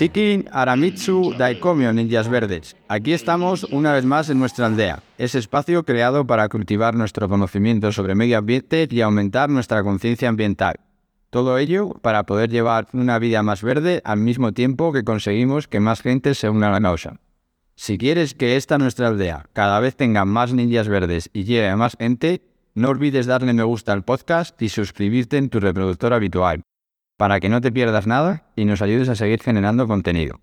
Sikin Aramitsu Daikomyo Ninjas Verdes. Aquí estamos una vez más en nuestra aldea, ese espacio creado para cultivar nuestro conocimiento sobre medio ambiente y aumentar nuestra conciencia ambiental. Todo ello para poder llevar una vida más verde al mismo tiempo que conseguimos que más gente se una a la causa. Si quieres que esta nuestra aldea cada vez tenga más ninjas verdes y llegue a más gente, no olvides darle me gusta al podcast y suscribirte en tu reproductor habitual, para que no te pierdas nada y nos ayudes a seguir generando contenido.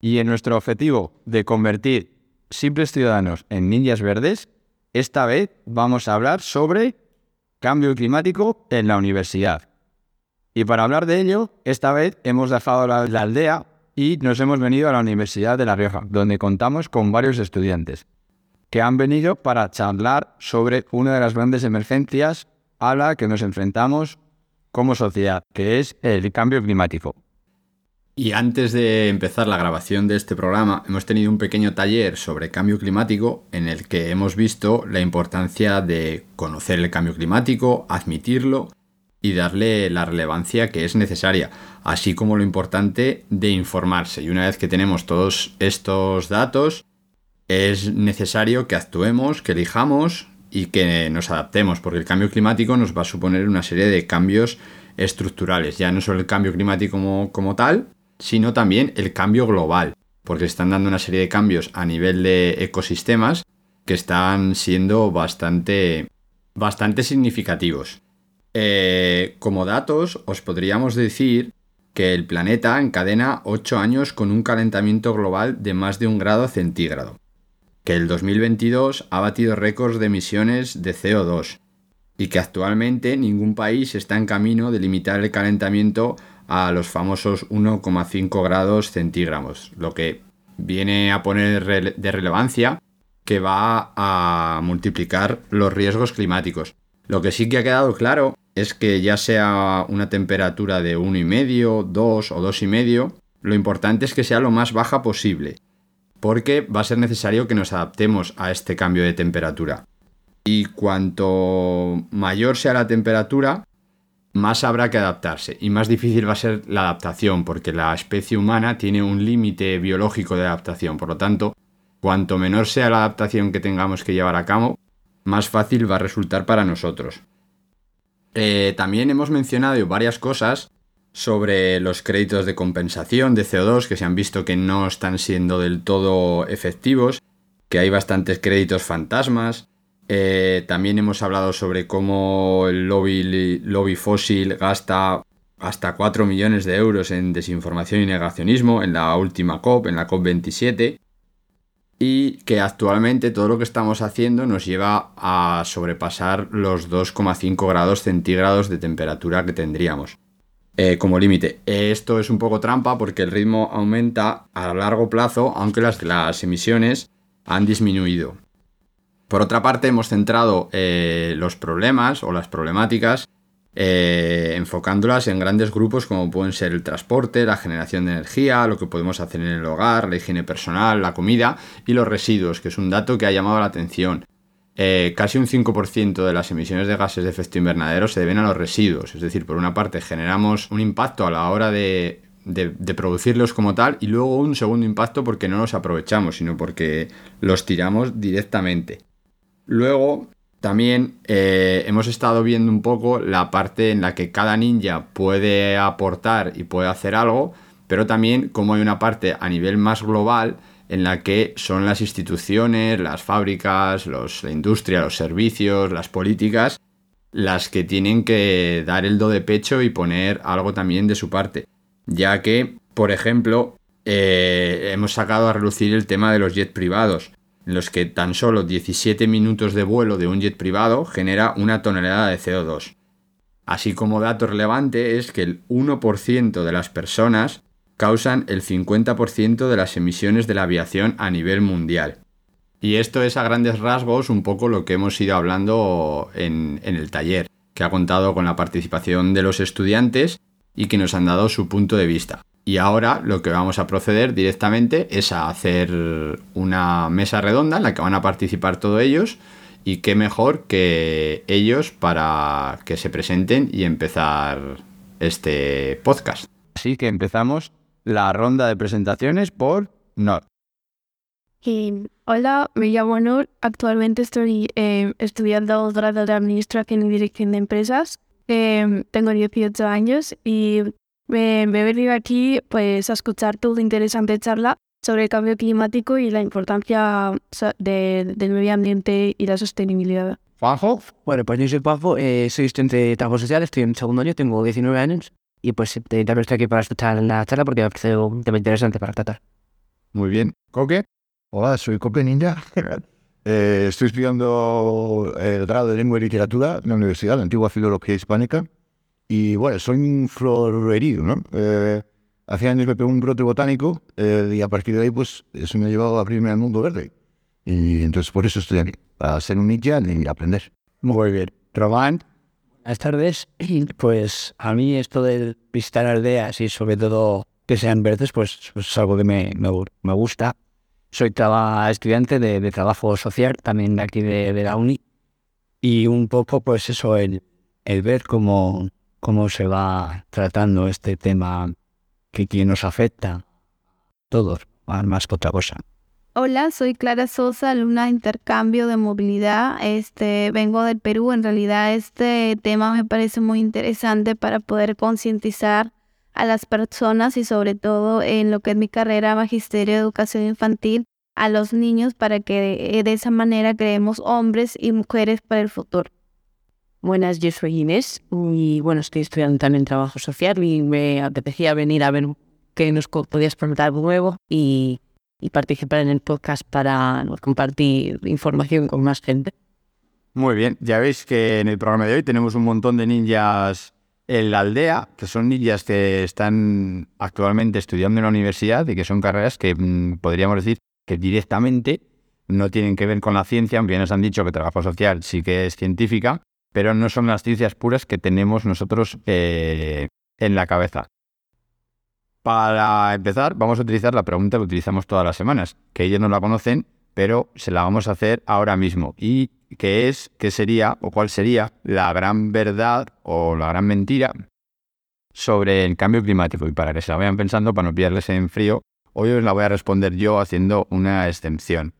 Y en nuestro objetivo de convertir simples ciudadanos en ninjas verdes, esta vez vamos a hablar sobre cambio climático en la universidad. Y para hablar de ello, esta vez hemos dejado la, la aldea y nos hemos venido a la Universidad de La Rioja, donde contamos con varios estudiantes que han venido para charlar sobre una de las grandes emergencias a la que nos enfrentamos como sociedad, que es el cambio climático. Y antes de empezar la grabación de este programa, hemos tenido un pequeño taller sobre cambio climático en el que hemos visto la importancia de conocer el cambio climático, admitirlo y darle la relevancia que es necesaria, así como lo importante de informarse. Y una vez que tenemos todos estos datos, es necesario que actuemos, que elijamos y que nos adaptemos, porque el cambio climático nos va a suponer una serie de cambios estructurales, ya no solo el cambio climático como, como tal, sino también el cambio global, porque están dando una serie de cambios a nivel de ecosistemas que están siendo bastante, bastante significativos. Eh, como datos, os podríamos decir que el planeta encadena 8 años con un calentamiento global de más de un grado centígrado, que el 2022 ha batido récords de emisiones de CO2 y que actualmente ningún país está en camino de limitar el calentamiento a los famosos 1,5 grados centígrados, lo que viene a poner de relevancia que va a multiplicar los riesgos climáticos. Lo que sí que ha quedado claro es que ya sea una temperatura de 1,5, 2 o 2,5, lo importante es que sea lo más baja posible, porque va a ser necesario que nos adaptemos a este cambio de temperatura. Y cuanto mayor sea la temperatura, más habrá que adaptarse y más difícil va a ser la adaptación, porque la especie humana tiene un límite biológico de adaptación. Por lo tanto, cuanto menor sea la adaptación que tengamos que llevar a cabo, más fácil va a resultar para nosotros. Eh, también hemos mencionado varias cosas sobre los créditos de compensación de CO2 que se han visto que no están siendo del todo efectivos, que hay bastantes créditos fantasmas. Eh, también hemos hablado sobre cómo el lobby, lobby fósil gasta hasta 4 millones de euros en desinformación y negacionismo en la última COP, en la COP27 y que actualmente todo lo que estamos haciendo nos lleva a sobrepasar los 2,5 grados centígrados de temperatura que tendríamos eh, como límite. Esto es un poco trampa porque el ritmo aumenta a largo plazo, aunque las, emisiones han disminuido. Por otra parte, hemos centrado eh, los problemas o las problemáticas eh, enfocándolas en grandes grupos como pueden ser el transporte, la generación de energía, lo que podemos hacer en el hogar, la higiene personal, la comida y los residuos, que es un dato que ha llamado la atención. Eh, casi un 5% de las emisiones de gases de efecto invernadero se deben a los residuos, es decir, por una parte generamos un impacto a la hora de, de, producirlos como tal y luego un segundo impacto porque no los aprovechamos, sino porque los tiramos directamente. Luego, también eh, hemos estado viendo un poco la parte en la que cada ninja puede aportar y puede hacer algo, pero también como hay una parte a nivel más global en la que son las instituciones, las fábricas, la industria, los servicios, las políticas, las que tienen que dar el do de pecho y poner algo también de su parte. Ya que, por ejemplo, eh, hemos sacado a relucir el tema de los jets privados en los que tan solo 17 minutos de vuelo de un jet privado genera una tonelada de CO2. Así como dato relevante es que el 1% de las personas causan el 50% de las emisiones de la aviación a nivel mundial. Y esto es a grandes rasgos un poco lo que hemos ido hablando en, el taller, que ha contado con la participación de los estudiantes y que nos han dado su punto de vista. Y ahora lo que vamos a proceder directamente es a hacer una mesa redonda en la que van a participar todos ellos y qué mejor que ellos para que se presenten y empezar este podcast. Así que empezamos la ronda de presentaciones por Nor. Hola, me llamo Nur. Actualmente estoy eh, estudiando grado de Administración y Dirección de Empresas. Eh, tengo 18 años y me, me he venido aquí pues, a escuchar tu interesante charla sobre el cambio climático y la importancia de- del medio ambiente y la sostenibilidad. Juanjo. Bueno, pues yo soy Juanjo, eh, soy estudiante de trabajo social, estoy en segundo año, tengo 19 años y pues también estoy aquí para escuchar la charla porque me parece un tema interesante para tratar. Muy bien. Coque. Hola, soy Coque Ninja. Eh, estoy estudiando el grado de Lengua y Literatura en la Universidad, la antigua Filología Hispánica. Y bueno, soy un florerío, ¿no? Eh, hace años me pegó un brote botánico eh, y a partir de ahí, pues, eso me ha llevado a abrirme al mundo verde. Y entonces por eso estoy aquí, para ser un ninja y aprender. Muy bien. Román. Buenas tardes. Pues a mí esto de visitar aldeas y sobre todo que sean verdes, pues, pues es algo que me, me, gu- me gusta. Soy traba- estudiante de, trabajo social, también de aquí de, de la uni. Y un poco, pues eso, el, el ver cómo, cómo se va tratando este tema que, que nos afecta a todos, más que otra cosa. Hola, soy Clara Sosa, alumna de intercambio de movilidad. Este, vengo del Perú. En realidad, este tema me parece muy interesante para poder concientizar a las personas y sobre todo en lo que es mi carrera Magisterio de Educación Infantil a los niños para que eh, de esa manera creemos hombres y mujeres para el futuro. Buenas, yo soy Inés y bueno, estoy estudiando también trabajo social y me apetecía venir a ver qué nos podías preguntar nuevo y, y participar en el podcast para compartir información con más gente. Muy bien. Ya veis que en el programa de hoy tenemos un montón de ninjas en la aldea, que son ninjas que están actualmente estudiando en la universidad y que son carreras que mm, podríamos decir que directamente no tienen que ver con la ciencia, aunque nos han dicho que trabajo social sí que es científica, pero no son las ciencias puras que tenemos nosotros eh, en la cabeza. Para empezar, vamos a utilizar la pregunta que utilizamos todas las semanas, que ellos no la conocen, pero se la vamos a hacer ahora mismo. Y que es, qué sería o cuál sería la gran verdad o la gran mentira sobre el cambio climático. Y para que se la vayan pensando, para no pillarles en frío, hoy os la voy a responder yo haciendo una excepción.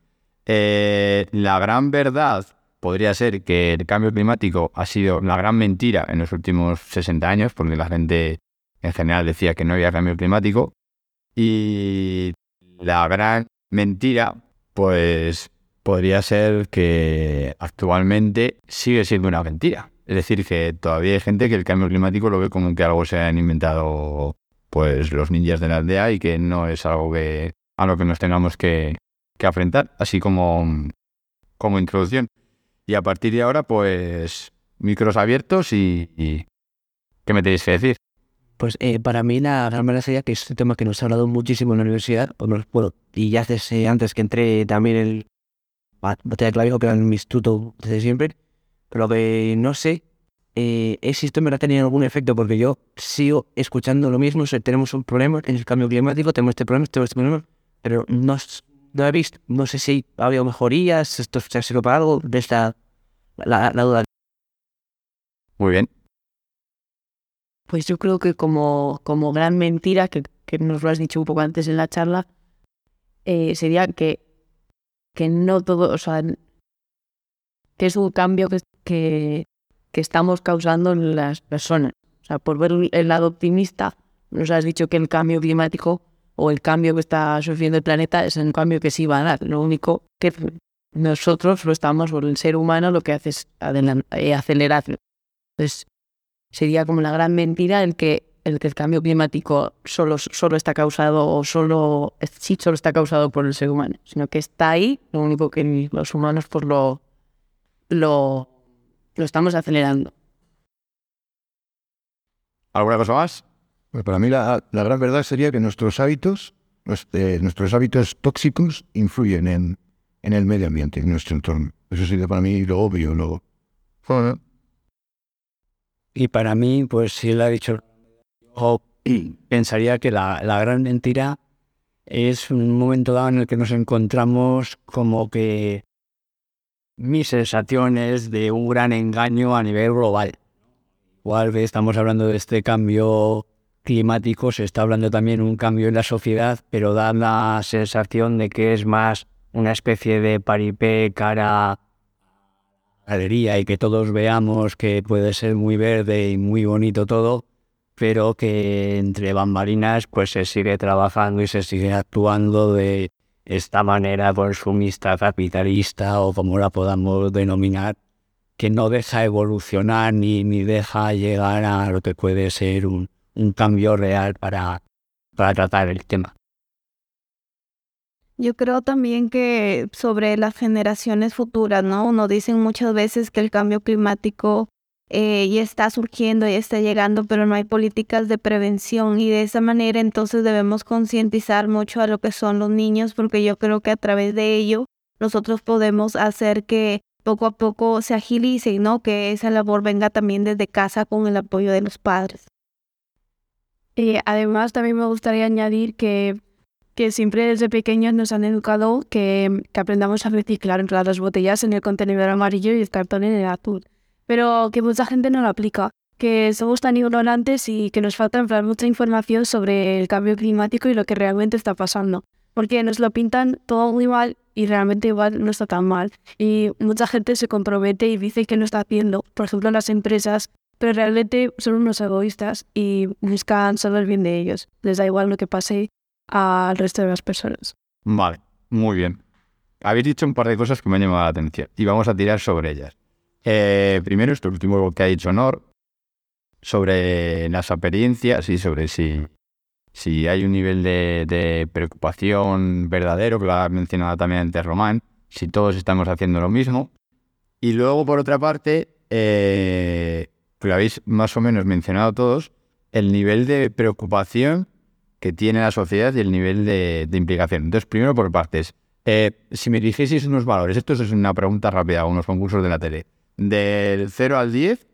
Eh, la gran verdad podría ser que el cambio climático ha sido la gran mentira en los últimos 60 años, porque la gente en general decía que no había cambio climático. Y la gran mentira, pues podría ser que actualmente sigue siendo una mentira. Es decir, que todavía hay gente que el cambio climático lo ve como que algo se han inventado pues los ninjas de la aldea y que no es algo que a lo que nos tengamos que, que afrontar, así como, como introducción. Y a partir de ahora, pues micros abiertos y, y ¿qué me tenéis que decir? Pues eh, para mí la gran verdad sería que es un tema que nos ha hablado muchísimo en la universidad, bueno, y ya desde antes que entré también el ba- batalla clavijo, que era mi instituto desde siempre, pero que no sé eh, si esto me ha tenido algún efecto, porque yo sigo escuchando lo mismo, tenemos un problema en el cambio climático, tenemos este problema, tenemos este problema, pero no, no he visto, no sé si ha habido mejorías, esto se ha servido para algo, de esta la, la duda. Muy bien. Pues yo creo que como, como gran mentira, que, que nos lo has dicho un poco antes en la charla, eh, sería que, que no todo, o sea, que es un cambio que, que, que estamos causando en las personas. O sea, por ver el lado optimista, nos has dicho que el cambio climático o el cambio que está sufriendo el planeta es un cambio que sí va a dar. Lo único que nosotros lo estamos, o el ser humano, lo que hace es eh, acelerarlo. Entonces, sería como la gran mentira el que el que el cambio climático solo, solo está causado o solo sí solo está causado por el ser humano, sino que está ahí, lo único que los humanos pues lo lo, lo estamos acelerando. ¿Alguna cosa más? Pues para mí la, la gran verdad sería que nuestros hábitos, nues- eh, nuestros hábitos tóxicos influyen en, en el medio ambiente, en nuestro entorno. Eso sería para mí lo obvio, lo... Bueno, Y para mí, pues si él ha dicho, yo pensaría que la, la gran mentira es un momento dado en el que nos encontramos como que mis sensaciones de un gran engaño a nivel global. Igual que estamos hablando de este cambio climático, se está hablando también un cambio en la sociedad, pero da la sensación de que es más una especie de paripé cara galería y que todos veamos que puede ser muy verde y muy bonito todo, pero que entre bambalinas pues se sigue trabajando y se sigue actuando de esta manera consumista, capitalista o como la podamos denominar, que no deja evolucionar ni, ni deja llegar a lo que puede ser un, un cambio real para, para tratar el tema. Yo creo también que sobre las generaciones futuras, ¿no? Nos dicen muchas veces que el cambio climático eh, ya está surgiendo, ya está llegando, pero no hay políticas de prevención y de esa manera entonces debemos concientizar mucho a lo que son los niños porque yo creo que a través de ello nosotros podemos hacer que poco a poco se agilice, ¿no? Que esa labor venga también desde casa con el apoyo de los padres. Y además también me gustaría añadir que, que siempre desde pequeños nos han educado que, que aprendamos a reciclar en las botellas en el contenedor amarillo y el cartón en el azul. Pero que mucha gente no lo aplica, que somos tan ignorantes y que nos falta mucha información sobre el cambio climático y lo que realmente está pasando. Porque nos lo pintan todo muy mal y realmente igual no está tan mal. Y mucha gente se compromete y dice que no está haciendo, por ejemplo las empresas, pero realmente son unos egoístas y buscan solo el bien de ellos. Les da igual lo que pase al resto de las personas. Vale, muy bien. Habéis dicho un par de cosas que me han llamado la atención y vamos a tirar sobre ellas. Eh, primero, esto último que ha dicho Nor, sobre las apariencias y sobre si, si hay un nivel de, preocupación verdadero, que lo ha mencionado también antes Román, si todos estamos haciendo lo mismo. Y luego, por otra parte, eh, lo habéis más o menos mencionado todos, el nivel de preocupación que tiene la sociedad y el nivel de, de implicación. Entonces, primero por partes. Eh, si me dijeseis unos valores, esto es una pregunta rápida, unos concursos de la tele. Del 0 al 10,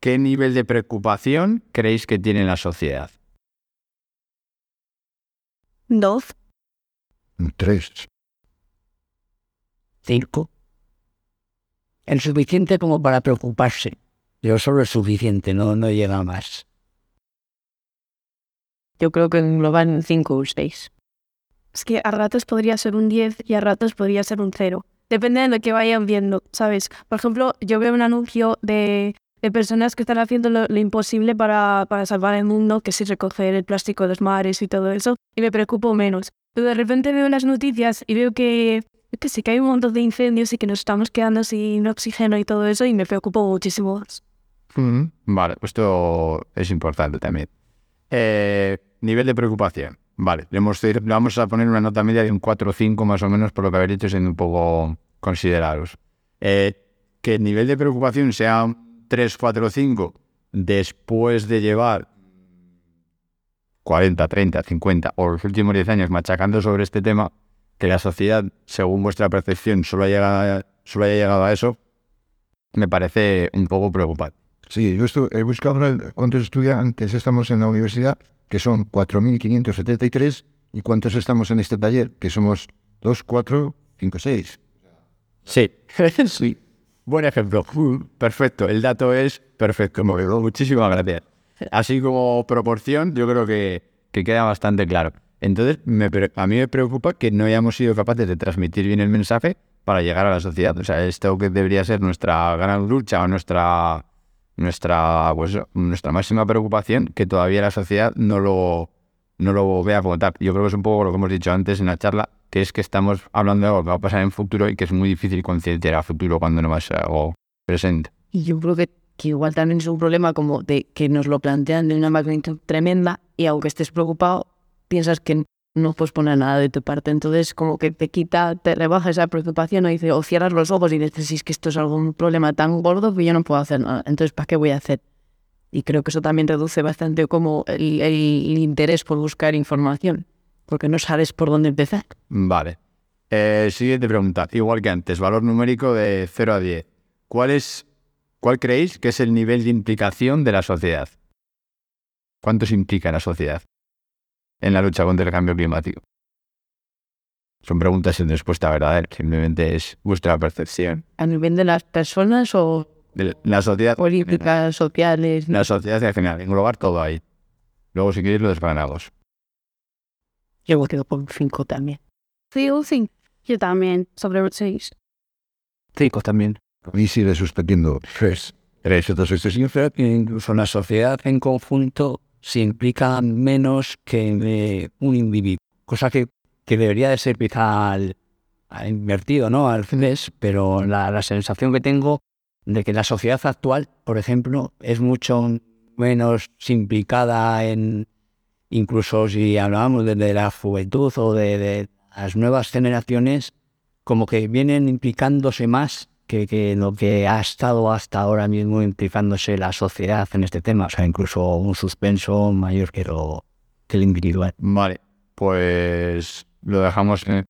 ¿qué nivel de preocupación creéis que tiene la sociedad? Dos. tres. Cinco. El suficiente como para preocuparse. Pero solo es suficiente, no, no llega más. Yo creo que engloban 5 o 6. Es que a ratos podría ser un 10 y a ratos podría ser un 0. Depende de lo que vayan viendo, ¿sabes? Por ejemplo, yo veo un anuncio de, de personas que están haciendo lo, lo imposible para, para salvar el mundo, que es recoger el plástico de los mares y todo eso, y me preocupo menos. Pero de repente veo las noticias y veo que, que sí, que hay un montón de incendios y que nos estamos quedando sin oxígeno y todo eso, y me preocupo muchísimo más. Vale, pues esto es importante también. Eh, nivel de preocupación. Vale, le, vamos a poner una nota media de un 4 o 5 más o menos por lo que habéis dicho, siendo un poco considerados. Eh, que el nivel de preocupación sea un 3, 4 o 5 después de llevar 40, 30, 50 o los últimos 10 años machacando sobre este tema, que la sociedad, según vuestra percepción, solo, ha llegado, solo haya llegado a eso, me parece un poco preocupante. Sí, yo he buscado cuántos estudiantes estamos en la universidad, que son 4.573, y cuántos estamos en este taller, que somos 2, 4, 5, 6. Sí, sí. Buen ejemplo. Perfecto. El dato es perfecto. Muchísimas gracias. Así como proporción, yo creo que, que queda bastante claro. Entonces, me a mí me preocupa que no hayamos sido capaces de transmitir bien el mensaje para llegar a la sociedad. O sea, esto que debería ser nuestra gran lucha o nuestra, nuestra, pues, nuestra máxima preocupación, que todavía la sociedad no lo, no lo vea como tal. Yo creo que es un poco lo que hemos dicho antes en la charla, que es que estamos hablando de algo que va a pasar en futuro y que es muy difícil concienciar a futuro cuando no va a algo presente. Y yo creo que, que igual también es un problema como de que nos lo plantean de una magnitud tremenda y aunque estés preocupado, piensas que no puedes poner nada de tu parte. Entonces como que te quita, te rebaja esa preocupación o, dice, o cierras los ojos y dices, "Si es que esto es algún problema tan gordo que yo no puedo hacer nada. Entonces, ¿para qué voy a hacer? Y creo que eso también reduce bastante como el, interés por buscar información, porque no sabes por dónde empezar. Vale. Eh, siguiente pregunta. Igual que antes, valor numérico de 0 a 10. ¿Cuál, es, ¿Cuál creéis que es el nivel de implicación de la sociedad? ¿Cuánto se implica la sociedad en la lucha contra el cambio climático? Son preguntas sin respuesta verdadera, simplemente es vuestra percepción. ¿A nivel de las personas o De la sociedad, políticas, sociales? la sociedad en general, englobar todo ahí. Luego, si queréis, lo desgranamos. Yo me quedo por un 5 también. Sí, un cinco. Yo también, sobre un seis. Cinco también. A mí sigue suspendiendo. Tres. Tres. Entonces, estoy sincero. que incluso la sociedad en conjunto se implica menos que un individuo, cosa que, que debería de ser quizá al, invertido, ¿no? Al revés, pero la, la sensación que tengo de que la sociedad actual, por ejemplo, es mucho menos implicada en, incluso si hablábamos de, la juventud o de las nuevas generaciones, como que vienen implicándose más que, lo que ha estado hasta ahora mismo implicándose la sociedad en este tema. O sea, incluso un suspenso mayor que, lo, que el individual. Vale, pues lo dejamos en,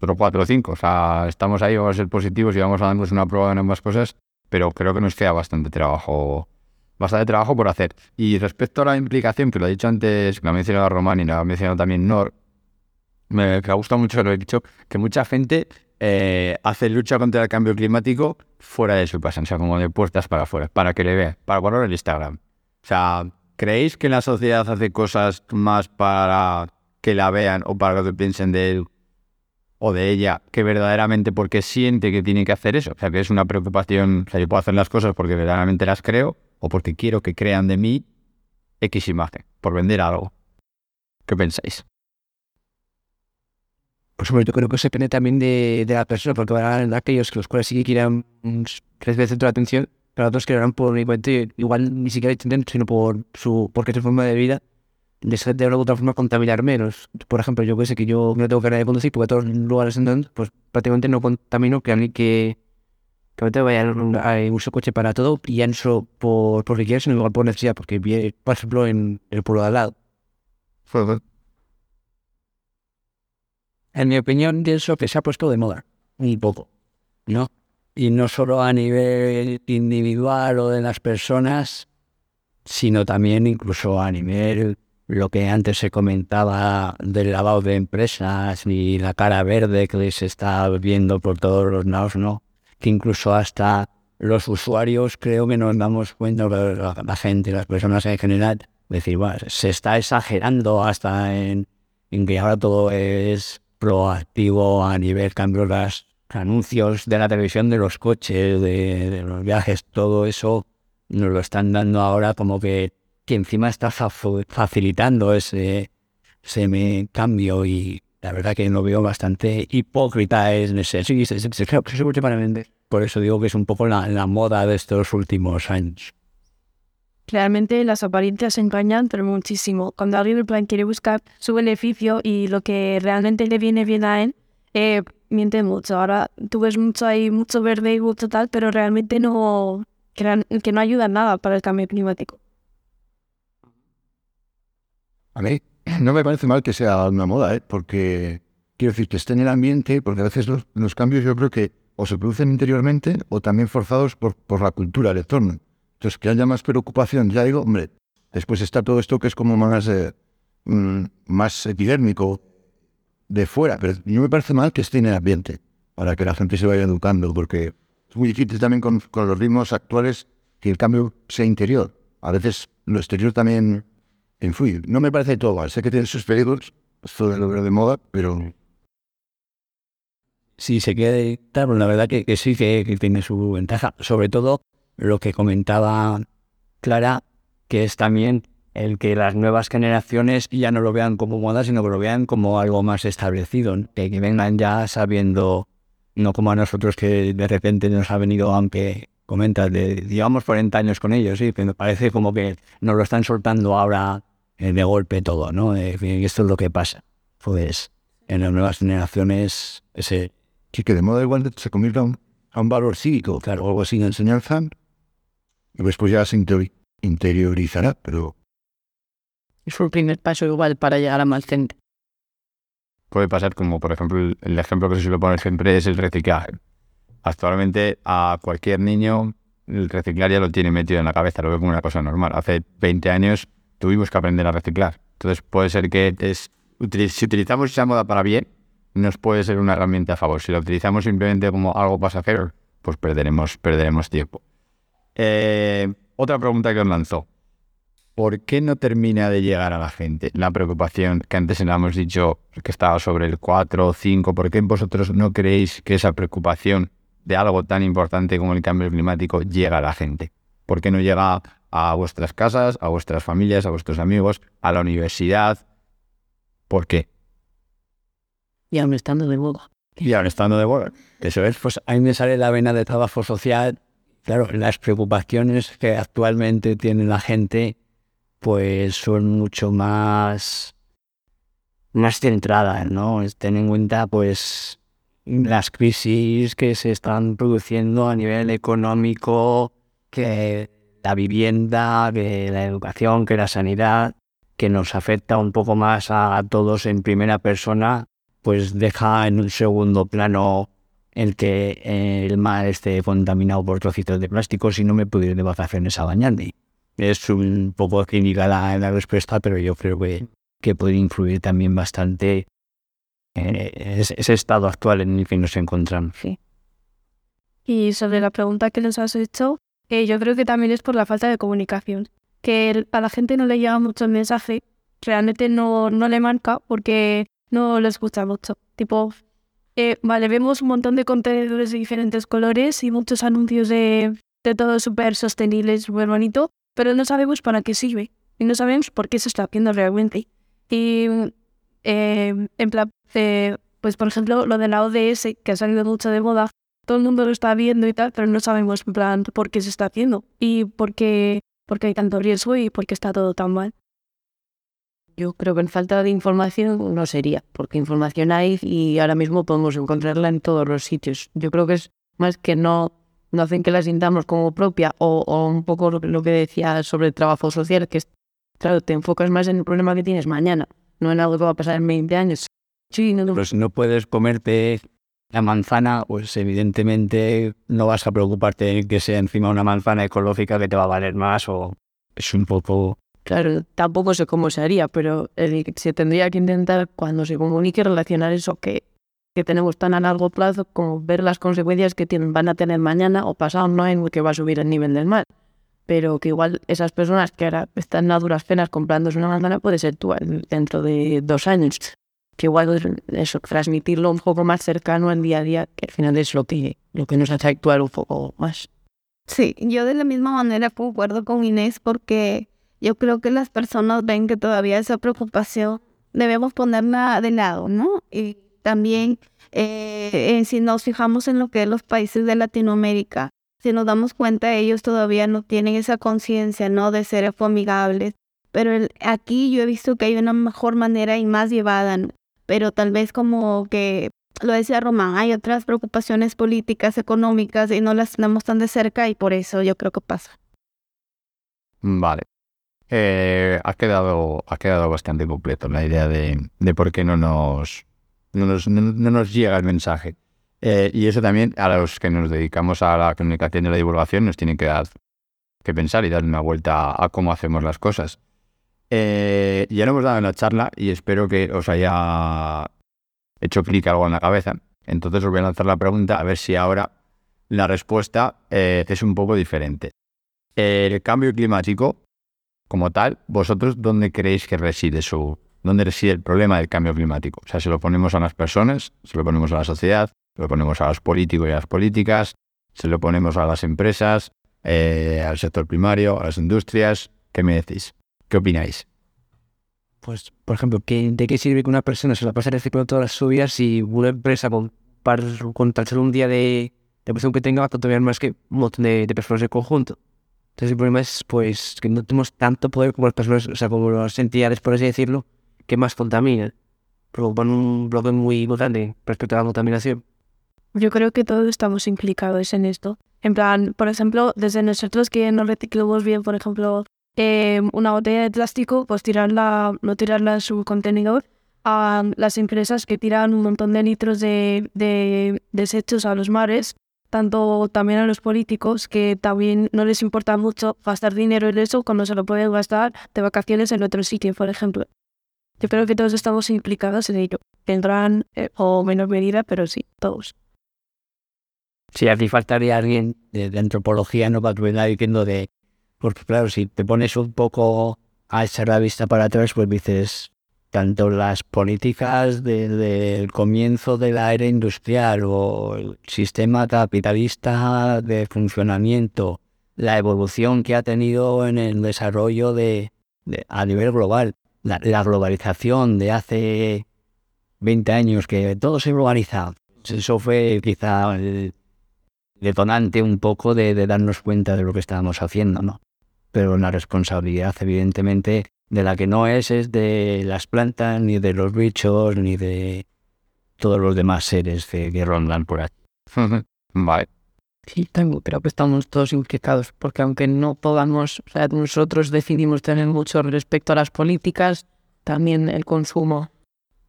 otro 4 o 5. O sea, estamos ahí, vamos a ser positivos y vamos a darnos una prueba en ambas cosas, pero creo que nos queda bastante trabajo, bastante trabajo por hacer. Y respecto a la implicación, que lo he dicho antes, que lo ha mencionado Román y lo ha mencionado también Nor, me, me gusta mucho lo he dicho, que mucha gente eh, hace lucha contra el cambio climático fuera de su casa, o sea, como de puertas para afuera, para que le vean, para guardar el Instagram. O sea, ¿creéis que la sociedad hace cosas más para que la vean o para que piensen de él o de ella que verdaderamente porque siente que tiene que hacer eso? O sea, que es una preocupación, o sea, yo puedo hacer las cosas porque verdaderamente las creo o porque quiero que crean de mí X imagen, por vender algo. ¿Qué pensáis? Pues hombre, yo creo que eso depende también de, de la persona, porque habrá aquellos que los cuales sí que quieran mm, recibir el centro de atención, pero otros que lo harán por igual, igual ni siquiera intenten, sino por su porque es su forma de vida, les de alguna otra forma contaminar menos. Por ejemplo, yo que sé que yo no tengo carrera de conducir, porque a todos los lugares en donde, pues prácticamente no contamino que a mí que que ahorita vaya a uso coche para todo y ya no solo por, porque quiero, sino igual por necesidad, porque vi, por ejemplo, en el pueblo de al lado. En mi opinión, pienso que se ha puesto de moda, un poco, ¿no? Y no solo a nivel individual o de las personas, sino también incluso a nivel lo que antes se comentaba del lavado de empresas y la cara verde que se está viendo por todos los lados, ¿no? Que incluso hasta los usuarios creo que nos damos cuenta, la, la gente, las personas en general, decir, bueno, se está exagerando hasta en, en que ahora todo es proactivo a nivel cambio los anuncios de la televisión de los coches, de, los viajes, todo eso nos lo están dando ahora como que, que encima está fa- facilitando ese, ese cambio y la verdad que lo veo bastante hipócrita en ese sí, sí, sí. Por eso digo que es un poco la moda de estos últimos años. Realmente las apariencias engañan, pero muchísimo. Cuando alguien en plan quiere buscar su beneficio y lo que realmente le viene bien a él, eh, miente mucho. Ahora tú ves mucho ahí, mucho verde y mucho tal, pero realmente no, que, no ayuda nada para el cambio climático. A mí no me parece mal que sea una moda, ¿eh? porque quiero decir que esté en el ambiente, porque a veces los, los cambios yo creo que o se producen interiormente o también forzados por, por la cultura, el entorno. Entonces, que haya más preocupación, ya digo, hombre, después está todo esto que es como más, eh, mm, más epidérmico de fuera, pero no me parece mal que esté en el ambiente para que la gente se vaya educando, porque es muy difícil también con, con los ritmos actuales que el cambio sea interior. A veces lo exterior también influye. No me parece todo. Sé que tiene sus peligros, de lo de moda, pero Sí, se quede claro, la verdad que, sí que tiene su ventaja. Sobre todo lo que comentaba Clara, que es también el que las nuevas generaciones ya no lo vean como moda, sino que lo vean como algo más establecido, ¿no? que, vengan ya sabiendo, no como a nosotros que de repente nos ha venido, aunque comentas, de, llevamos 40 años con ellos, sí, pero parece como que nos lo están soltando ahora eh, de golpe todo, ¿no? Eh, esto es lo que pasa. Pues en las nuevas generaciones ese sí que de moda igual se convierta a un, valor cívico, claro, o algo así enseñanza, y después ya se interioriza interiorizará, pero Es un primer paso igual para llegar a más gente. Puede pasar como, por ejemplo, el, el ejemplo que se suele poner siempre es el reciclaje. Actualmente a cualquier niño el reciclar ya lo tiene metido en la cabeza, lo ve como una cosa normal. Hace 20 años tuvimos que aprender a reciclar. Entonces puede ser que es, si utilizamos esa moda para bien, nos puede ser una herramienta a favor. Si la utilizamos simplemente como algo pasajero, pues perderemos, perderemos tiempo. Eh, otra pregunta que os lanzó. ¿Por qué no termina de llegar a la gente la preocupación que antes hemos dicho que estaba sobre el 4 o 5? ¿Por qué vosotros no creéis que esa preocupación de algo tan importante como el cambio climático llega a la gente? ¿Por qué no llega a vuestras casas, a vuestras familias, a vuestros amigos, a la universidad? ¿Por qué? Y aún estando de moda. Y ahora estando de moda. Eso es, pues a mí me sale la vena de trabajo social. Claro, las preocupaciones que actualmente tiene la gente, pues son mucho más, más centradas, ¿no? Tener en cuenta, pues, las crisis que se están produciendo a nivel económico, que la vivienda, que la educación, que la sanidad, que nos afecta un poco más a todos en primera persona, pues deja en un segundo plano el que el mar esté contaminado por trocitos de plástico si no me ir de vacaciones a bañarme. Es un poco cínica la, la respuesta, pero yo creo que, que puede influir también bastante eh, ese, ese estado actual en el que nos encontramos. Y sobre la pregunta que nos has hecho, eh, yo creo que también es por la falta de comunicación. Que el- a la gente no le llega mucho el mensaje, realmente no, no le marca porque no lo escucha mucho. Tipo, eh, vale, vemos un montón de contenedores de diferentes colores y muchos anuncios de, de todo súper sostenible, súper bonito, pero no sabemos para qué sirve y no sabemos por qué se está haciendo realmente. Y plan, eh, pues por ejemplo, lo de la ODS, que ha salido mucho de moda, todo el mundo lo está viendo y tal, pero no sabemos en plan por qué se está haciendo y por qué, por qué hay tanto riesgo y por qué está todo tan mal. Yo creo que en falta de información no sería, porque información hay y ahora mismo podemos encontrarla en todos los sitios. Yo creo que es más que no, no hacen que la sintamos como propia o, un poco lo, que- decía sobre el trabajo social, que es, claro, te enfocas más en el problema que tienes mañana, no en algo que va a pasar en 20 años. Sí, no, no, Pero si no puedes comerte la manzana, pues evidentemente no vas a preocuparte de que sea encima una manzana ecológica que te va a valer más o es un poco... Claro, tampoco sé cómo se haría, pero eh, se tendría que intentar cuando se comunique relacionar eso que, que tenemos tan a largo plazo como ver las consecuencias que tienen, van a tener mañana o pasado, no en que va a subir el nivel del mar. Pero que igual esas personas que ahora están a duras penas comprándose una manzana puede ser tú en- dentro de dos años. Que igual eso, transmitirlo un poco más cercano al día a día, que al final es lo que, lo que nos hace actuar un poco más. Sí, yo de la misma manera concuerdo con Inés porque yo creo que las personas ven que todavía esa preocupación debemos ponerla de lado, ¿no? Y también eh, eh, si nos fijamos en lo que es los países de Latinoamérica, si nos damos cuenta, ellos todavía no tienen esa conciencia, ¿no? De ser ecoamigables. Pero aquí yo he visto que hay una mejor manera y más llevada, pero tal vez como que lo decía Román, hay otras preocupaciones políticas, económicas y no las tenemos tan de cerca y por eso yo creo que pasa. Vale. Eh, ha, quedado, ha quedado bastante completo la idea de, de por qué no nos, no nos, no- no nos llega el mensaje. Eh, y eso también a los que nos dedicamos a la comunicación y la divulgación nos tiene que dar que pensar y dar una vuelta a cómo hacemos las cosas. Eh, ya lo hemos dado en la charla y espero que os haya hecho clic algo en la cabeza. Entonces os voy a lanzar la pregunta a ver si ahora la respuesta es un poco diferente. El cambio climático, como tal, vosotros dónde creéis que reside su, dónde reside el problema del cambio climático? O sea, se lo ponemos a las personas, se lo ponemos a la sociedad, se lo ponemos a los políticos y a las políticas, se lo ponemos a las empresas, eh, al sector primario, a las industrias. ¿Qué me decís? ¿Qué opináis? Pues, por ejemplo, ¿qué- ¿de qué sirve que una persona se la pase reciclando todas sus vidas si una empresa con, para, con tan solo un día de, de presión que tenga va a más que un montón de, de personas en conjunto? Entonces el problema es pues que no tenemos tanto poder como las personas, o sea, como las entidades, por así decirlo, que más contaminan. Provocan un bloque muy grande respecto a la contaminación. Yo creo que todos estamos implicados en esto. En plan, por ejemplo, desde nosotros que no reciclamos bien, por ejemplo, eh, una botella de plástico, pues tirarla, no tirarla en su contenedor a las empresas que tiran un montón de litros de desechos a los mares, tanto también a los políticos que también no les importa mucho gastar dinero en eso cuando se lo pueden gastar de vacaciones en otro sitio, por ejemplo. Yo creo que todos estamos implicados en ello. Tendrán eh, o menor medida, pero sí, todos. Si hace faltaría alguien de, de antropología, no para venga diciendo de. Porque claro, si te pones un poco a echar la vista para atrás, pues dices, tanto las políticas desde el comienzo de la era industrial o el sistema capitalista de funcionamiento, la evolución que ha tenido en el desarrollo de, a nivel global, la, globalización de hace 20 años, que todo se globaliza. Eso fue quizá el detonante un poco de darnos cuenta de lo que estábamos haciendo, ¿no? Pero la responsabilidad, evidentemente, de la que no es, es de las plantas, ni de los bichos, ni de todos los demás seres que, que rondan por aquí. Vale. Sí, tengo, creo que estamos todos implicados, porque aunque no podamos, o sea, nosotros decidimos tener mucho respecto a las políticas, también el consumo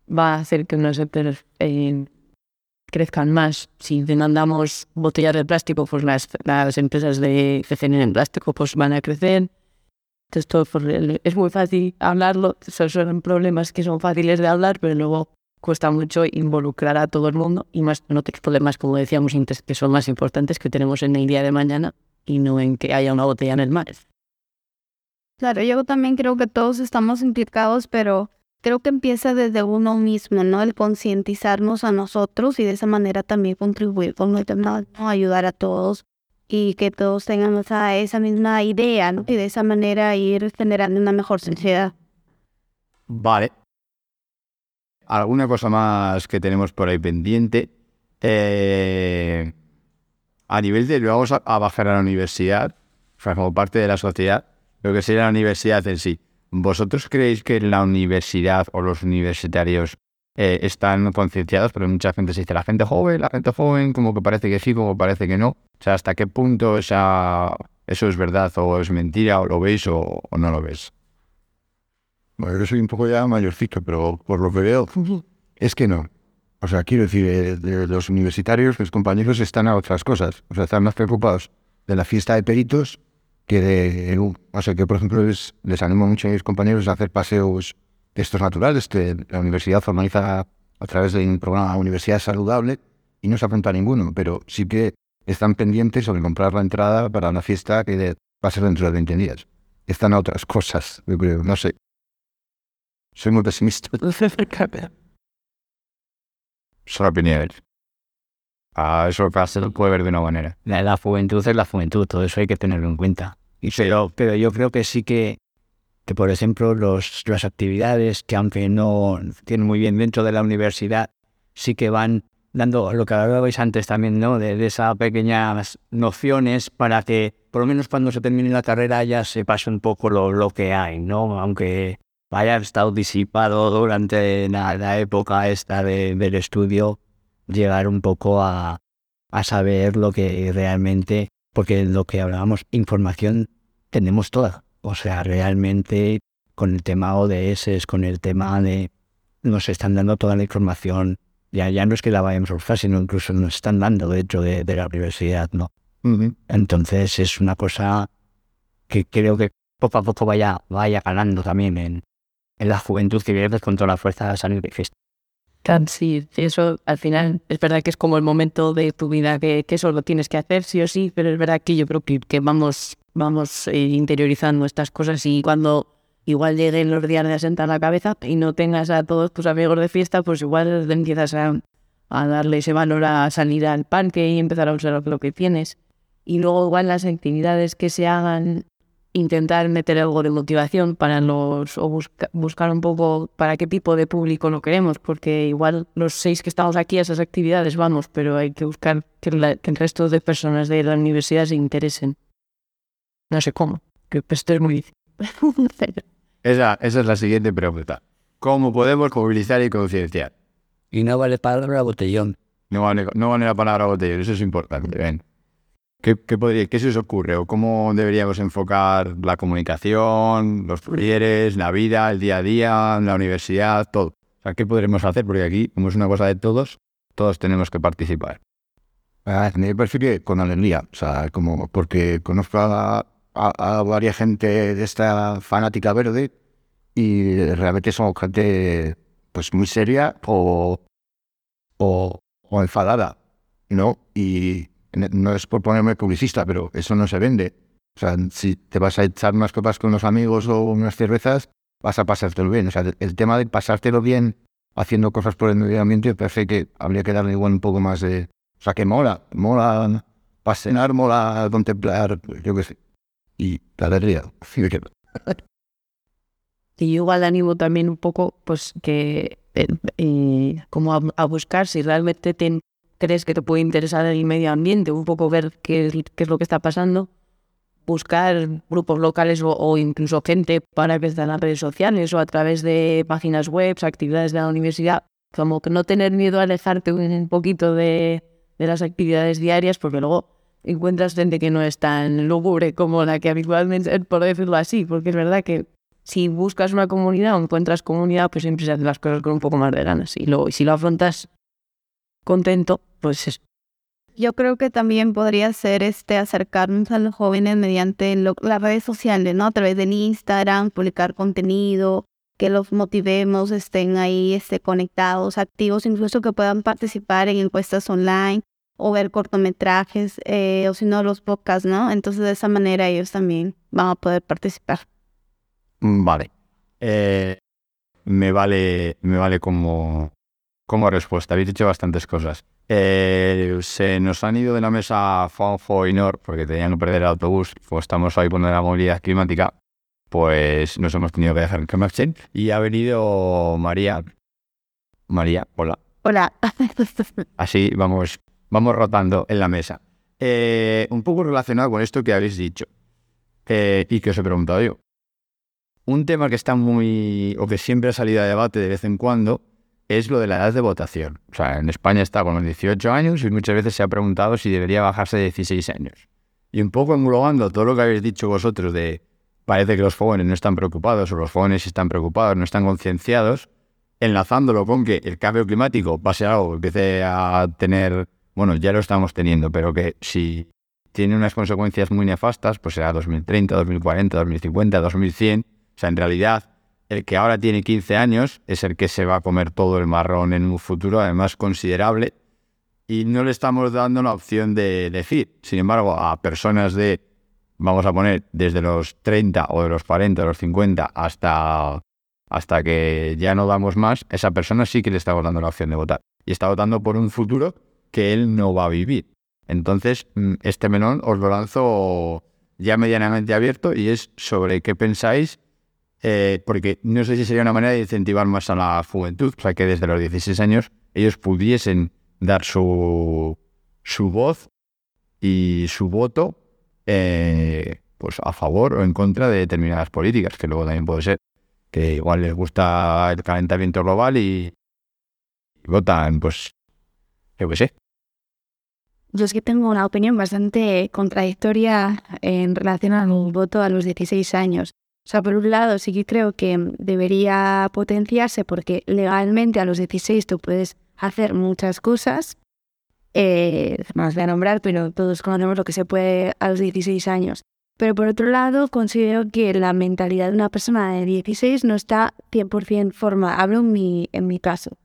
va a hacer que unas empresas eh, crezcan más. Si demandamos botellas de plástico, pues las, las empresas de que generan plástico pues van a crecer. Entonces, es muy fácil hablarlo, esos son problemas que son fáciles de hablar, pero luego cuesta mucho involucrar a todo el mundo y más en otros problemas, como decíamos antes, que son más importantes que tenemos en el día de mañana y no en que haya una botella en el mar. Claro, yo también creo que todos estamos implicados, pero creo que empieza desde uno mismo, ¿no? El concientizarnos a nosotros y de esa manera también contribuir con los demás, ¿no? Ayudar a todos y que todos tengan esa, misma idea, ¿no? Y de esa manera ir generando una mejor sociedad. Vale. ¿Alguna cosa más que tenemos por ahí pendiente? Eh, a nivel de vamos a, a bajar a la universidad, o sea, como parte de la sociedad, lo que sería la universidad en sí. ¿Vosotros creéis que la universidad o los universitarios eh, están concienciados? Porque mucha gente se dice, la gente joven, la gente joven, como que parece que sí, como parece que no. O sea, ¿hasta qué punto eso es verdad o es mentira o lo veis o, no lo ves? Bueno, yo soy un poco ya mayorcito, pero por lo que veo, es que no. O sea, quiero decir, eh, de los universitarios, los compañeros están a otras cosas. O sea, están más preocupados de la fiesta de peritos que de... O sea, que por ejemplo les, les animo mucho a mis compañeros a hacer paseos de estos naturales que la universidad formaliza a través de un programa Universidad Saludable y no se apunta a ninguno, pero sí que están pendientes sobre comprar la entrada para una fiesta que va a ser dentro de 20 días. Están a otras cosas, yo creo, no sé. Soy muy pesimista. Son opiniones. Ah, eso se lo puede ver de una manera. La, la juventud es la juventud, todo eso hay que tenerlo en cuenta. Y pero, pero yo creo que sí que, que por ejemplo, los, las actividades que aunque no tienen muy bien dentro de la universidad, sí que van dando lo que hablabais antes también, ¿no? De, de esas pequeñas nociones para que, por lo menos cuando se termine la carrera, ya se pase un poco lo, lo que hay, ¿no? Aunque haya estado disipado durante la, la época esta de- del estudio, llegar un poco a, a saber lo que realmente, porque lo que hablábamos, información tenemos toda. O sea, realmente con el tema ODS, con el tema de nos están dando toda la información. Ya, ya no es que la vayamos a buscar, sino incluso nos están dando dentro de, de la universidad, ¿no? Entonces es una cosa que creo que poco a poco vaya, vaya ganando también en, en la juventud que viene con toda la fuerza a salir de fiesta. Tan, Sí, eso al final es verdad que es como el momento de tu vida que, que eso lo tienes que hacer sí o sí, pero es verdad que yo creo que, que vamos, vamos eh, interiorizando estas cosas y cuando igual lleguen los días de asentar la cabeza y no tengas a todos tus amigos de fiesta, pues igual empiezas a, a darle ese valor a salir al parque y empezar a usar lo que tienes. Y luego igual las actividades que se hagan intentar meter algo de motivación para los o busca- buscar un poco para qué tipo de público lo queremos, porque igual los seis que estamos aquí a esas actividades vamos, pero hay que buscar que, que el resto de personas de la universidad se interesen. No sé cómo, que esto es muy difícil. Esa, esa es la siguiente pregunta. ¿Cómo podemos movilizar y concienciar? Y no vale palabra botellón. No vale, no vale la palabra botellón, eso es importante. Ven. ¿Qué, qué, podría, ¿Qué se os ocurre o cómo deberíamos enfocar la comunicación, los talleres, la vida, el día a día, la universidad, todo? O sea, ¿qué podremos hacer? Porque aquí, como es una cosa de todos, todos tenemos que participar. A mí me parece que con alegría, o sea, como porque conozco a, a, a varias gente de esta fanática verde y realmente son gente pues muy seria o, o, enfadada, ¿no? Y no es por ponerme publicista, pero eso no se vende. O sea, si te vas a echar unas copas con unos amigos o unas cervezas, vas a pasártelo bien. O sea, el tema de pasártelo bien haciendo cosas por el medio ambiente, parece que habría que darle igual un poco más de... O sea, que mola, mola pasear, mola contemplar, yo qué sé. Y la alegría. Y yo igual animo también un poco, pues que eh, eh, como a, a, buscar si realmente te, crees que te puede interesar el medio ambiente, un poco ver qué es, qué es lo que está pasando, buscar grupos locales o, o, incluso gente para empezar en las redes sociales o a través de páginas web, actividades de la universidad, como que no tener miedo a alejarte un poquito de, de las actividades diarias, porque luego encuentras gente que no es tan lúgubre como la que habitualmente, por decirlo así, porque es verdad que si buscas una comunidad o encuentras comunidad, pues siempre se hacen las cosas con un poco más de ganas. Y, luego, y si lo afrontas contento, pues es. Yo creo que también podría ser este acercarnos a los jóvenes mediante lo, las redes sociales, ¿no? A través del Instagram, publicar contenido, que los motivemos, estén ahí este, conectados, activos, incluso que puedan participar en encuestas online o ver cortometrajes eh, o si no los podcasts, ¿no? Entonces de esa manera ellos también van a poder participar. Vale. Eh, me vale, me vale como, como respuesta. Habéis dicho bastantes cosas. Eh, se nos han ido de la mesa Fonfo y Nor porque tenían que perder el autobús. Pues estamos hoy con la movilidad climática. Pues nos hemos tenido que dejar en Camachen. Y ha venido María. María, hola. Hola. Así vamos, vamos rotando en la mesa. Eh, un poco relacionado con esto que habéis dicho eh, y que os he preguntado yo. Un tema que está muy, o que siempre ha salido a debate de vez en cuando, es lo de la edad de votación. O sea, en España está con los 18 años y muchas veces se ha preguntado si debería bajarse de 16 años. Y un poco englobando todo lo que habéis dicho vosotros de parece que los jóvenes no están preocupados o los jóvenes están preocupados, no están concienciados, enlazándolo con que el cambio climático pase algo, empiece a tener, bueno, ya lo estamos teniendo, pero que si tiene unas consecuencias muy nefastas, pues será 2030, 2040, 2050, 2100. O sea, en realidad el que ahora tiene 15 años es el que se va a comer todo el marrón en un futuro, además considerable, y no le estamos dando la opción de elegir. Sin embargo, a personas de, vamos a poner, desde los 30 o de los 40 o los 50 hasta, hasta que ya no damos más, esa persona sí que le estamos dando la opción de votar. Y está votando por un futuro que él no va a vivir. Entonces, mm, este melón os lo lanzo ya medianamente abierto y es sobre qué pensáis eh, porque no sé si sería una manera de incentivar más a la juventud, o sea, que desde los 16 años ellos pudiesen dar su, su voz y su voto eh, pues a favor o en contra de determinadas políticas, que luego también puede ser que igual les gusta el calentamiento global y, y votan, pues, yo qué sé. Yo es que tengo una opinión bastante contradictoria en relación al voto a los 16 años. O sea, por un lado sí que creo que debería potenciarse porque legalmente a los 16 tú puedes hacer muchas cosas. Eh, más voy a nombrar, pero todos conocemos lo que se puede a los 16 años. Pero por otro lado, considero que la mentalidad de una persona de 16 no está 100% formada. Hablo en mi, en mi caso.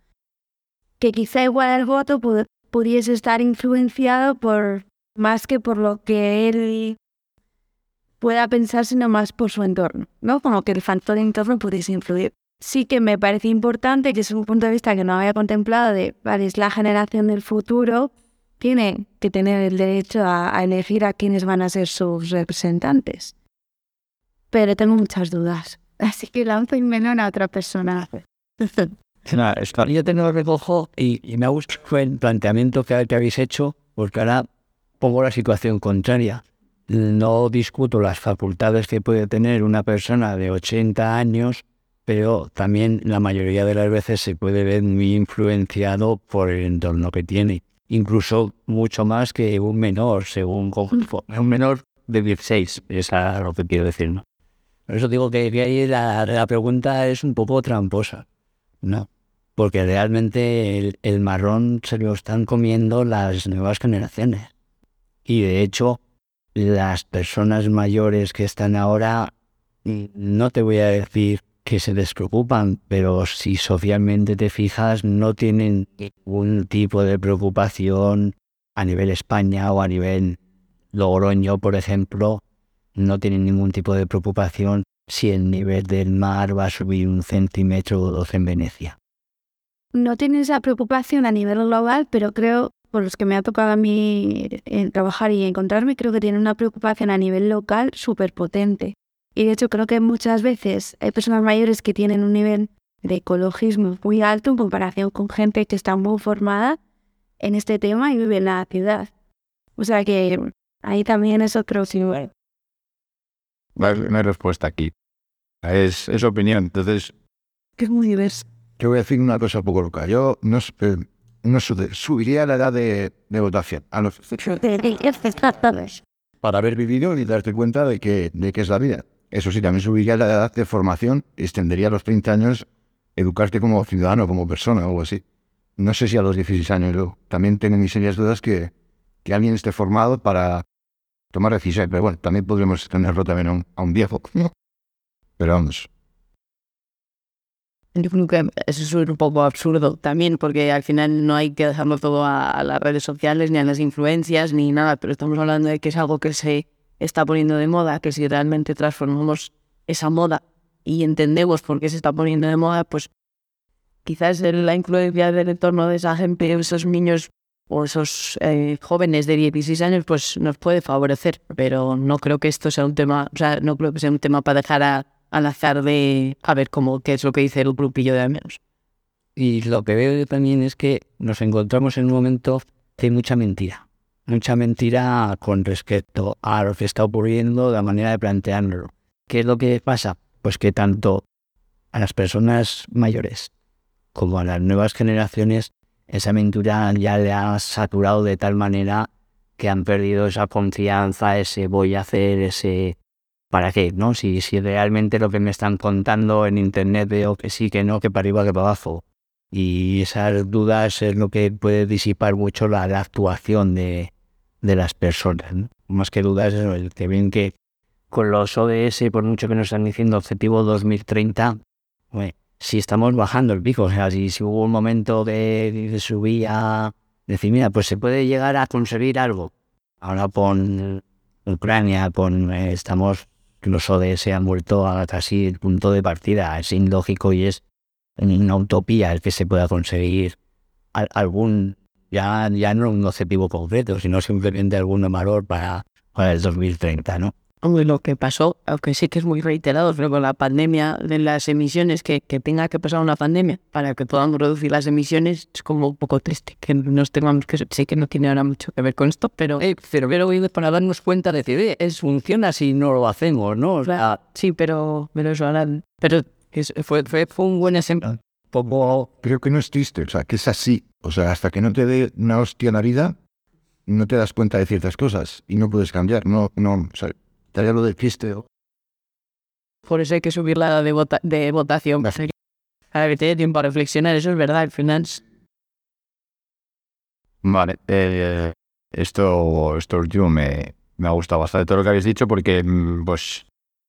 Que quizá igual el voto pudiese estar influenciado por más que por lo que él pueda pensar sino más por su entorno, ¿no? Como que el factor entorno pudiese influir. Sí que me parece importante, que es un punto de vista que no había contemplado, de, vale, es la generación del futuro, tiene que tener el derecho a, a elegir a quiénes van a ser sus representantes. Pero tengo muchas dudas, así que lanzo el melón a otra persona. Yo tengo recojo y, y me ha gustado el planteamiento que, que habéis hecho, porque ahora pongo la situación contraria no discuto las facultades que puede tener una persona de 80 años, pero también la mayoría de las veces se puede ver muy influenciado por el entorno que tiene. incluso mucho más que un menor, según un menor de 16, es lo que quiero decir, ¿no? Por eso digo que, que ahí la, la pregunta es un poco tramposa, ¿no? Porque realmente el, marrón se lo están comiendo las nuevas generaciones. Y de hecho, las personas mayores que están ahora, no te voy a decir que se despreocupan, pero si socialmente te fijas, no tienen ningún tipo de preocupación a nivel España o a nivel Logroño, por ejemplo, no tienen ningún tipo de preocupación si el nivel del mar va a subir un centímetro o dos en Venecia. no tienen esa preocupación a nivel global, pero creo, por los que me ha tocado a mí eh, trabajar y encontrarme, creo que tienen una preocupación a nivel local súper potente. Y de hecho creo que muchas veces hay personas mayores que tienen un nivel de ecologismo muy alto en comparación con gente que está muy formada en este tema y vive en la ciudad. O sea que ahí también es otro hay, no hay respuesta aquí. Es, es opinión. Entonces, Que es muy diverso. Yo voy a decir una cosa un poco loca. Yo no, eh, no subiría la edad de, de votación a los para haber vivido y darte cuenta de que, de que es la vida. Eso sí, también subiría la edad de formación, extendería a los 30 años educarte como ciudadano, como persona o algo así. No sé si a los 16 años yo también tengo mis serias dudas que, que alguien esté formado para tomar decisiones. Pero bueno, también podríamos extenderlo también a un, a un viejo. ¿no? Pero vamos, Yo creo que eso es un poco absurdo también, porque al final no hay que dejarlo todo a, las redes sociales, ni a las influencias, ni nada, pero estamos hablando de que es algo que se está poniendo de moda, que si realmente transformamos esa moda y entendemos por qué se está poniendo de moda, pues quizás la influencia del entorno de esa gente, esos niños o esos eh, jóvenes de 16 años, pues nos puede favorecer, pero no creo que esto sea un tema, o sea, no creo que sea un tema para dejar a- al azar de a ver cómo qué es lo que dice el grupillo de al menos. Y lo que veo yo también es que nos encontramos en un momento hay mucha mentira. Mucha mentira con respecto a lo que está ocurriendo, la manera de plantearlo. ¿Qué es lo que pasa? Pues que tanto a las personas mayores como a las nuevas generaciones, esa mentira ya le ha saturado de tal manera que han perdido esa confianza, ese voy a hacer, ese ¿para qué? ¿No? Si, si realmente lo que me están contando en internet veo que sí, que no, que para arriba, que para abajo. Y esas dudas es lo que puede disipar mucho la, actuación de, de las personas. Más que dudas, es el que ven que con los ODS, por mucho que nos están diciendo objetivo 2030, bueno, si estamos bajando el pico, o sea, si, hubo un momento que, que subía, decir, mira, pues se puede llegar a conseguir algo. Ahora con Ucrania, con eh, estamos, los ODS han vuelto a casi el punto de partida, es ilógico y es una utopía el que se pueda conseguir al- algún, ya, ya no un objetivo concreto, sino simplemente algún valor para, para el 2030, ¿no? Hombre, lo que pasó, aunque sí que es muy reiterado, pero con la pandemia de las emisiones, que, que tenga que pasar una pandemia para que podamos reducir las emisiones, es como un poco triste que nos tengamos que... Sí que no tiene ahora mucho que ver con esto, pero... Eh, pero pero para darnos cuenta de decir, "Eh, es funciona si no lo hacemos, ¿no? O sea, Sí, pero, pero eso ahora... Pero es- fue, fue, fue un buen ejemplo. Poco creo que no es triste, o sea, que es así. O sea, hasta que no te dé una hostia en la vida, no te das cuenta de ciertas cosas y no puedes cambiar. No, no, o sea, estaría lo del triste. o- por eso hay que subir la edad de, vota- de votación. Que te dé tiempo a reflexionar, eso es verdad, al final... Vale, eh, esto, esto último me, me ha gustado bastante todo lo que habéis dicho porque, mm, pues,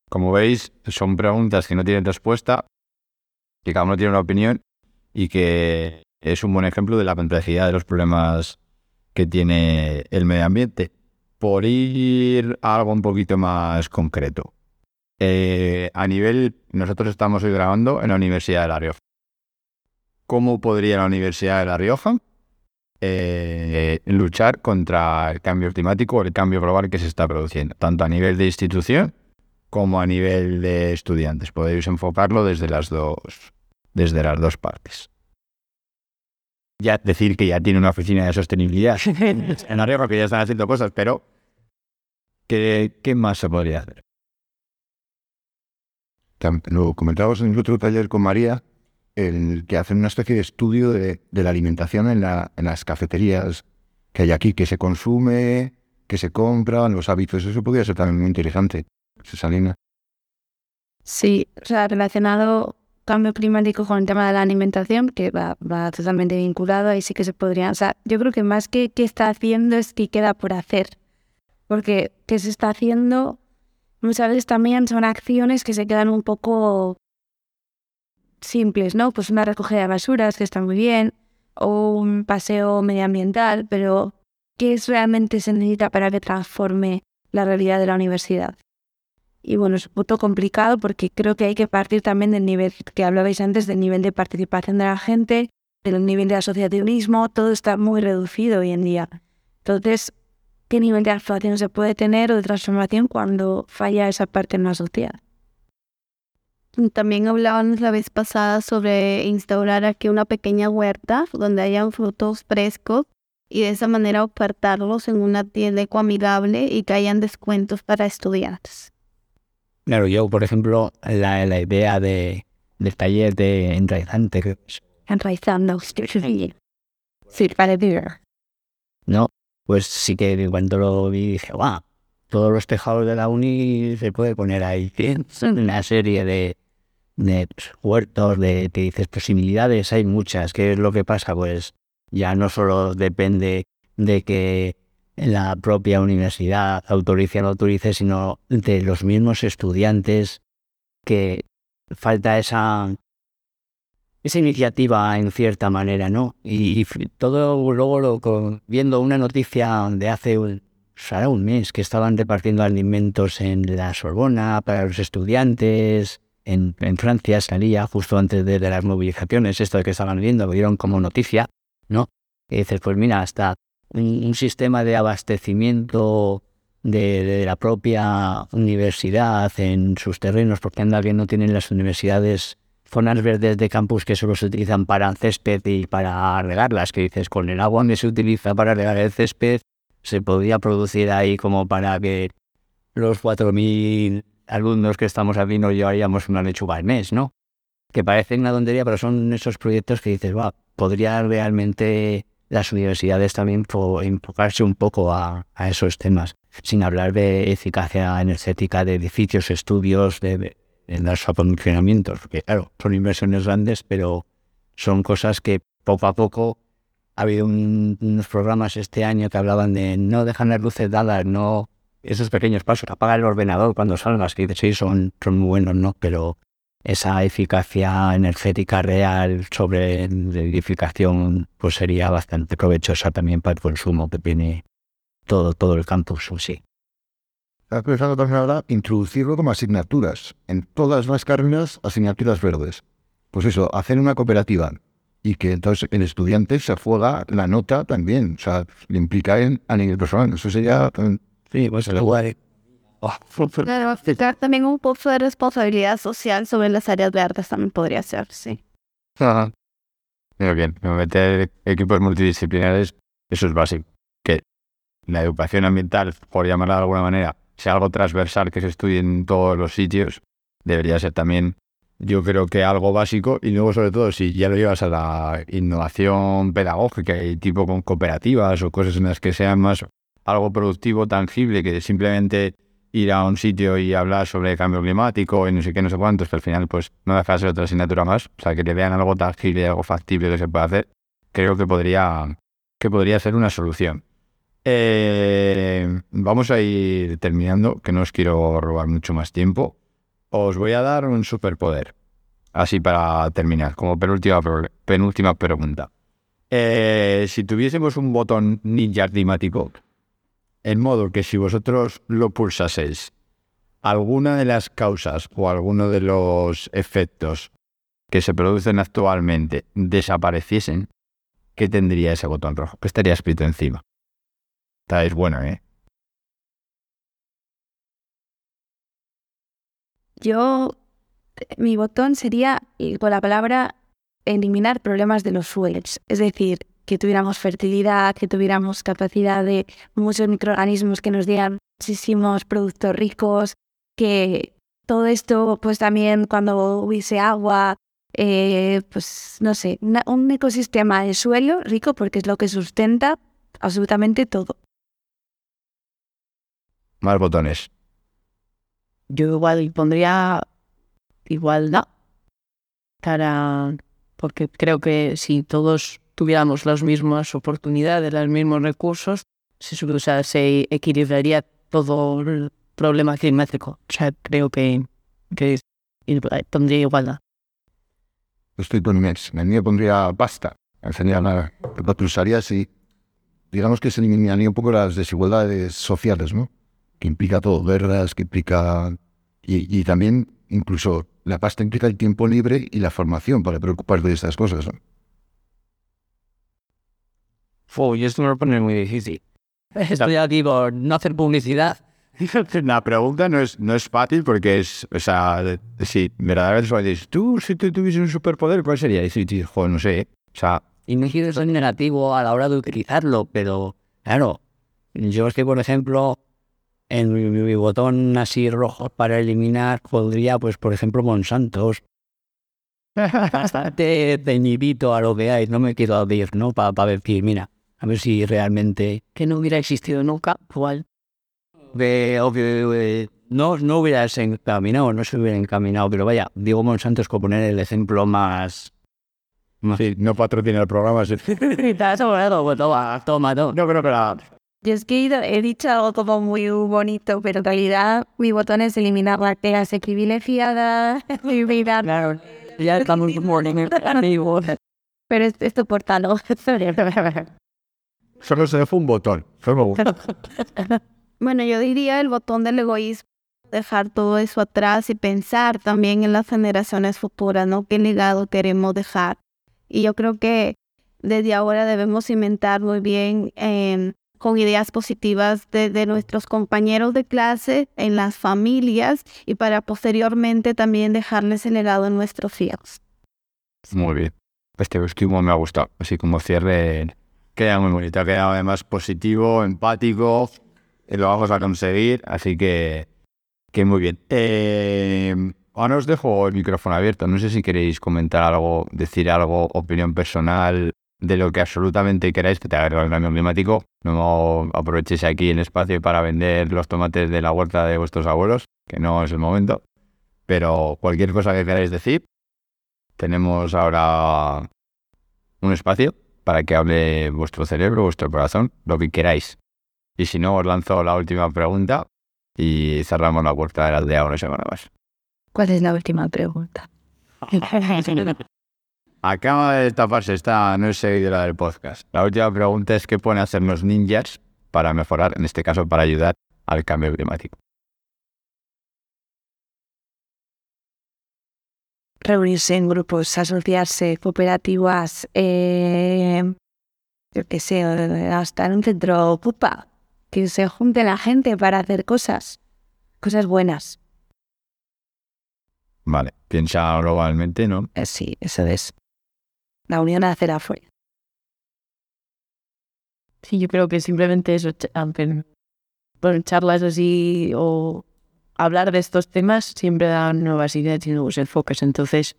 como veis, son preguntas que no tienen respuesta, que cada uno tiene una opinión y que es un buen ejemplo de la complejidad de los problemas que tiene el medio ambiente. Por ir a algo un poquito más concreto. Eh, a nivel, nosotros estamos hoy grabando en la Universidad de La Rioja. ¿Cómo podría la Universidad de La Rioja eh, luchar contra el cambio climático o el cambio global que se está produciendo, tanto a nivel de institución como a nivel de estudiantes. Podéis enfocarlo desde las dos, desde las dos partes. Ya decir que ya tiene una oficina de sostenibilidad en La Rioja, que ya están haciendo cosas, pero ¿qué, qué más se podría hacer? Lo comentábamos en el otro taller con María, el que hacen una especie de estudio de, de la alimentación en, la, en las cafeterías que hay aquí, que se consume, que se compra, los hábitos. Eso podría ser también muy interesante, Cesalina. Sí, o sea, relacionado cambio climático con el tema de la alimentación, que va, va totalmente vinculado, ahí sí que se podría, o sea, yo creo que más que qué está haciendo es qué queda por hacer, porque qué se está haciendo muchas veces también son acciones que se quedan un poco simples, ¿no? Pues una recogida de basuras que está muy bien, o un paseo medioambiental, pero ¿qué es realmente se necesita para que transforme la realidad de la universidad? Y bueno, es un poco complicado porque creo que hay que partir también del nivel que hablabais antes, del nivel de participación de la gente, del nivel de asociativismo, todo está muy reducido hoy en día. Entonces, ¿qué nivel de actuación se puede tener o de transformación cuando falla esa parte en la sociedad? También hablábamos la vez pasada sobre instaurar aquí una pequeña huerta donde hayan frutos frescos y de esa manera ofertarlos en una tienda ecoamigable y que hayan descuentos para estudiantes. Claro, yo, por ejemplo, la, la idea de, del taller de enraizante. Enraizando. Sí, para No, pues sí que cuando lo vi dije, guau, todos los tejados de la uni se puede poner ahí. Una serie de, de huertos, de, te dices, posibilidades, hay muchas. ¿Qué es lo que pasa? Pues ya no solo depende de que la propia universidad autorice o no autorice, sino de los mismos estudiantes que falta esa esa iniciativa en cierta manera, ¿no? Y, todo luego lo, viendo una noticia de hace un, un mes que estaban repartiendo alimentos en la Sorbona para los estudiantes, en, Francia salía justo antes de, las movilizaciones, esto de que estaban viendo, lo vieron como noticia, ¿no? Y dices, pues mira, hasta un, sistema de abastecimiento de, la propia universidad en sus terrenos, porque anda bien no tienen las universidades zonas verdes de campus que solo se utilizan para césped y para regarlas, que dices, con el agua que se utiliza para regar el césped, se podría producir ahí como para que los 4.000 alumnos que estamos aquí nos llevaríamos una lechuga al mes, ¿no? Que parecen una tontería, pero son esos proyectos que dices, va, podría realmente las universidades también enfocarse un poco a, esos temas, sin hablar de eficacia energética de edificios, estudios, de, los aprovisionamientos, porque claro, son inversiones grandes, pero son cosas que poco a poco ha habido unos programas este año que hablaban de no dejar las luces dadas, no esos pequeños pasos, apaga el ordenador cuando salgas, que sí, son, son muy buenos, ¿no? Pero esa eficacia energética real sobre la edificación pues sería bastante provechosa también para el consumo que tiene todo, todo el campus sí. Estaba pensando también ahora introducirlo como asignaturas. En todas las carreras, asignaturas verdes. Pues eso, hacer una cooperativa y que entonces el estudiante se juega la nota también. O sea, le implica en, a nivel personal. Eso sería... Sí, pues lo guay. Oh, claro, también un poco de responsabilidad social sobre las áreas verdes también podría ser, sí. Ajá. Pero bien, meter equipos multidisciplinares, eso es básico. Que la educación ambiental, por llamarla de alguna manera, sea algo transversal que se estudie en todos los sitios, debería ser también, yo creo que algo básico. Y luego, sobre todo, si ya lo llevas a la innovación pedagógica y tipo con cooperativas o cosas en las que sean más algo productivo, tangible, que simplemente ir a un sitio y hablar sobre cambio climático y no sé qué, no sé cuántos, que al final pues no deja de otra asignatura más, o sea, que le vean algo tangible, algo factible que se puede hacer, creo que podría, que podría ser una solución. Eh, vamos a ir terminando, que no os quiero robar mucho más tiempo. Os voy a dar un superpoder, así para terminar, como penúltima, penúltima pregunta. Eh, si tuviésemos un botón ninja climático, en modo que si vosotros lo pulsaseis, alguna de las causas o alguno de los efectos que se producen actualmente desapareciesen, ¿qué tendría ese botón rojo? ¿Qué estaría escrito encima? Estáis bueno, ¿eh? Yo, mi botón sería, con la palabra, eliminar problemas de los suelos. Es decir, que tuviéramos fertilidad, que tuviéramos capacidad de muchos microorganismos que nos dieran muchísimos productos ricos, que todo esto, pues también cuando hubiese agua, eh, pues no sé, un ecosistema de suelo rico porque es lo que sustenta absolutamente todo. Más botones. Yo igual pondría igualdad para porque creo que si todos tuviéramos las mismas oportunidades, los mismos recursos, se, o sea, se equilibraría todo el problema climático. O sea, creo que, que pondría igualdad. Estoy con Inés. A mí pondría. Lo que usaría si, digamos que se eliminaría un poco las desigualdades sociales, ¿no? Que implica todo, guerras, que implica... Y, y también incluso la pasta implica el tiempo libre y la formación para preocuparse de estas cosas. ¿no? Fue, y esto me lo pone muy difícil. Estoy aquí por no hacer publicidad. La pregunta no es, no es fácil porque es, o sea, si verdaderamente dices, tú si tú tuvieses un superpoder, ¿cuál sería? Y si dices, joder, no sé, o sea... Y no quiero ser negativo a la hora de utilizarlo, pero claro, yo es que, por ejemplo, en mi, mi botón así rojo para eliminar podría, pues, por ejemplo, Monsantos. Bastante teñidito a lo que hay, no me quiero abrir, ¿no? Para decir, mira, a ver si realmente... Que no hubiera existido nunca, igual. De, obvio, eh, no, no hubiera encaminado, no se hubiera encaminado, pero vaya, digo Monsanto es como poner el ejemplo más... más... Sí, no patrocina el programa. Sí. toma, toma, toma. No creo que la... Yo es que he dicho algo como muy bonito, pero en realidad mi botón es eliminar la hace privilegiada, eliminar... Claro, ya estamos morning. Pero es, esto por tal. Solo se fue un botón. Solo. Bueno, yo diría el botón del egoísmo, dejar todo eso atrás y pensar también en las generaciones futuras, ¿no? ¿Qué legado queremos dejar? Y yo creo que desde ahora debemos cimentar muy bien eh, con ideas positivas de, de, nuestros compañeros de clase, en las familias y para posteriormente también dejarles el legado en nuestros hijos. Muy bien. Este último me ha gustado. Así como cierre, queda muy bonito. Queda además positivo, empático. Lo vamos a conseguir. Así que, que muy bien. Eh, ahora os dejo el micrófono abierto. No sé si queréis comentar algo, decir algo, opinión personal de lo que absolutamente queráis que te haga el cambio climático. No aprovechéis aquí el espacio para vender los tomates de la huerta de vuestros abuelos, que no es el momento. Pero cualquier cosa que queráis decir, tenemos ahora un espacio para que hable vuestro cerebro, vuestro corazón, lo que queráis. Y si no, os lanzo la última pregunta y cerramos la puerta de la aldea una semana más. ¿Cuál es la última pregunta? Acaba de taparse esta no es seguidora del podcast. La última pregunta es qué pueden hacer los ninjas para mejorar, en este caso para ayudar al cambio climático. Reunirse en grupos, asociarse, cooperativas, eh, yo qué sé, hasta en un centro pupa, que se junte la gente para hacer cosas, cosas buenas. Vale, piensa globalmente, ¿no? Eh, sí, eso es. La unión hace la fuerza. Sí, yo creo que simplemente eso, bueno, charlas así o hablar de estos temas siempre dan nuevas ideas y nuevos enfoques. Entonces,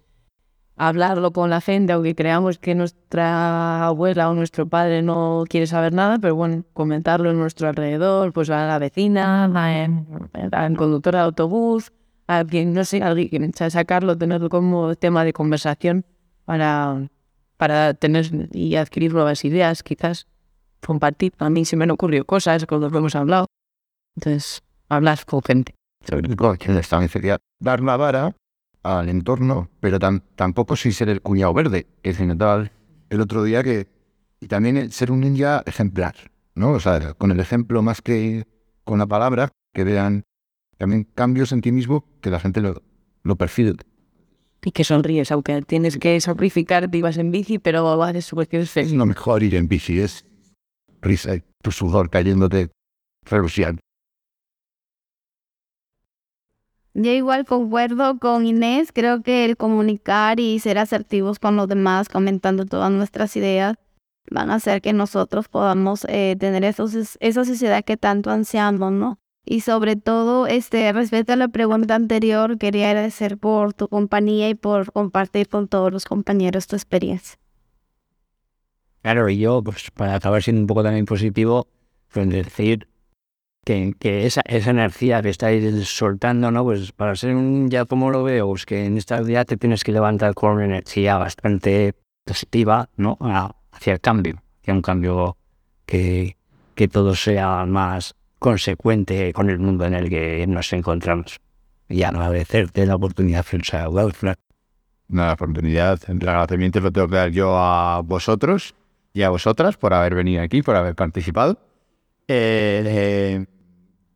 hablarlo con la gente, aunque creamos que nuestra abuela o nuestro padre no quiere saber nada, pero bueno, comentarlo en nuestro alrededor, pues a la vecina, al conductor de autobús, a alguien, no sé, a alguien, sacarlo, tenerlo como tema de conversación para, para tener y adquirir nuevas ideas, quizás compartir. A mí se me han ocurrido cosas cuando hemos hablado. Entonces, hablar con gente. También sería dar la vara al entorno, pero tam tampoco sin ser el cuñado verde. Es tal el otro día que... Y también ser un ninja ejemplar, ¿no? O sea, con el ejemplo más que con la palabra, que vean también cambios en ti mismo que la gente lo, lo percibe. Y que sonríes, aunque tienes que sacrificarte y vas en bici, pero haces cuestiones Es lo mejor ir en bici, es risa, tu sudor cayéndote, reluciente. Yo igual concuerdo con Inés, creo que el comunicar y ser asertivos con los demás, comentando todas nuestras ideas, van a hacer que nosotros podamos eh, tener esos, esa sociedad que tanto ansiamos, ¿no? Y sobre todo, este, respecto a la pregunta anterior, quería agradecer por tu compañía y por compartir con todos los compañeros tu experiencia. Claro, y yo, pues para acabar siendo un poco también positivo, pues decir que, que esa, esa energía que estáis soltando, ¿no? Pues para ser un, ya como lo veo, pues que en esta vida te tienes que levantar con una energía bastante positiva, ¿no? Hacia el cambio, hacia un cambio que, que todo sea más consecuente con el mundo en el que nos encontramos. Y agradecerte la oportunidad, Francia Welfare. Una oportunidad, el agradecimiento lo tengo que dar yo a vosotros y a vosotras por haber venido aquí, por haber participado. Eh, eh,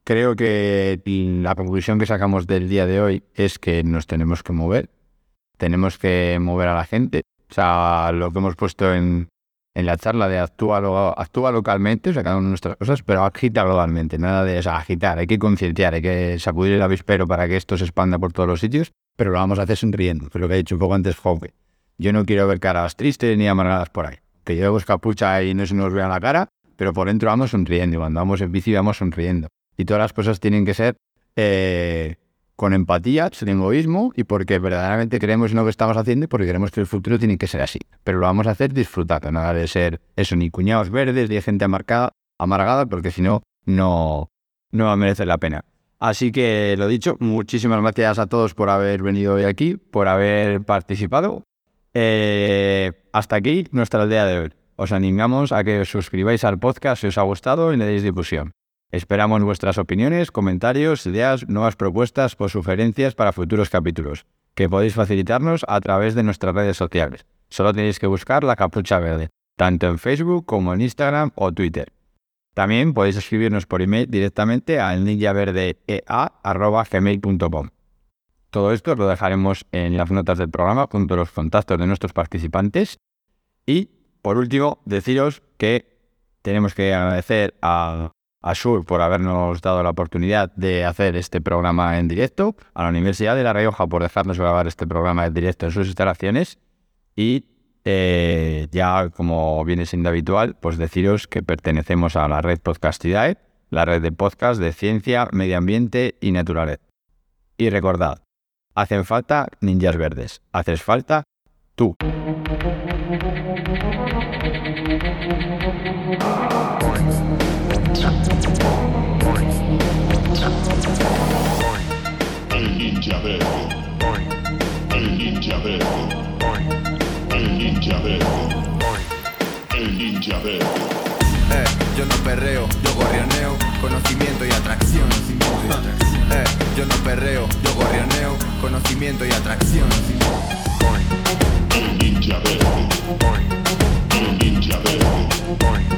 creo que la conclusión que sacamos del día de hoy es que nos tenemos que mover, tenemos que mover a la gente. O sea, lo que hemos puesto en, en la charla de actúa, lo- actúa localmente, o sea, cada una de nuestras cosas, pero agita globalmente, nada de o agitar, hay que concienciar, hay que sacudir el avispero para que esto se expanda por todos los sitios, pero lo vamos a hacer sonriendo, es lo que ha dicho un poco antes Jope. Yo no quiero ver caras tristes ni amargadas por ahí. Que llevemos capucha y no se nos vea la cara, pero por dentro vamos sonriendo. Cuando vamos en bici vamos sonriendo. Y todas las cosas tienen que ser eh, con empatía, sin egoísmo y porque verdaderamente creemos en lo que estamos haciendo porque queremos que el futuro tiene que ser así. Pero lo vamos a hacer disfrutando, nada de ser eso, ni cuñados verdes, ni gente amargada, amargada porque si no, no, no va a merecer la pena. Así que lo dicho, muchísimas gracias a todos por haber venido hoy aquí, por haber participado. Eh, hasta aquí nuestra aldea de hoy. Os animamos a que os suscribáis al podcast si os ha gustado y le deis difusión. Esperamos vuestras opiniones, comentarios, ideas, nuevas propuestas o sugerencias para futuros capítulos, que podéis facilitarnos a través de nuestras redes sociales. Solo tenéis que buscar la capucha verde, tanto en Facebook como en Instagram o Twitter. También podéis escribirnos por email directamente al ninjaverdeea.gmail.com. Todo esto lo dejaremos en las notas del programa junto a los contactos de nuestros participantes. Y, por último, deciros que tenemos que agradecer a, a Sur por habernos dado la oportunidad de hacer este programa en directo, a la Universidad de La Rioja por dejarnos grabar este programa en directo en sus instalaciones y eh, ya como viene siendo habitual, pues deciros que pertenecemos a la red Podcastidae, la red de podcast de ciencia, medio ambiente y naturaleza. Y recordad, hacen falta ninjas verdes, haces falta tú. Verde. El ninja verde. Eh, yo no perreo, yo gorrioneo, conocimiento y atracción. Eh, yo no perreo, yo gorrioneo, conocimiento y atracción. El ninja verde. El ninja verde.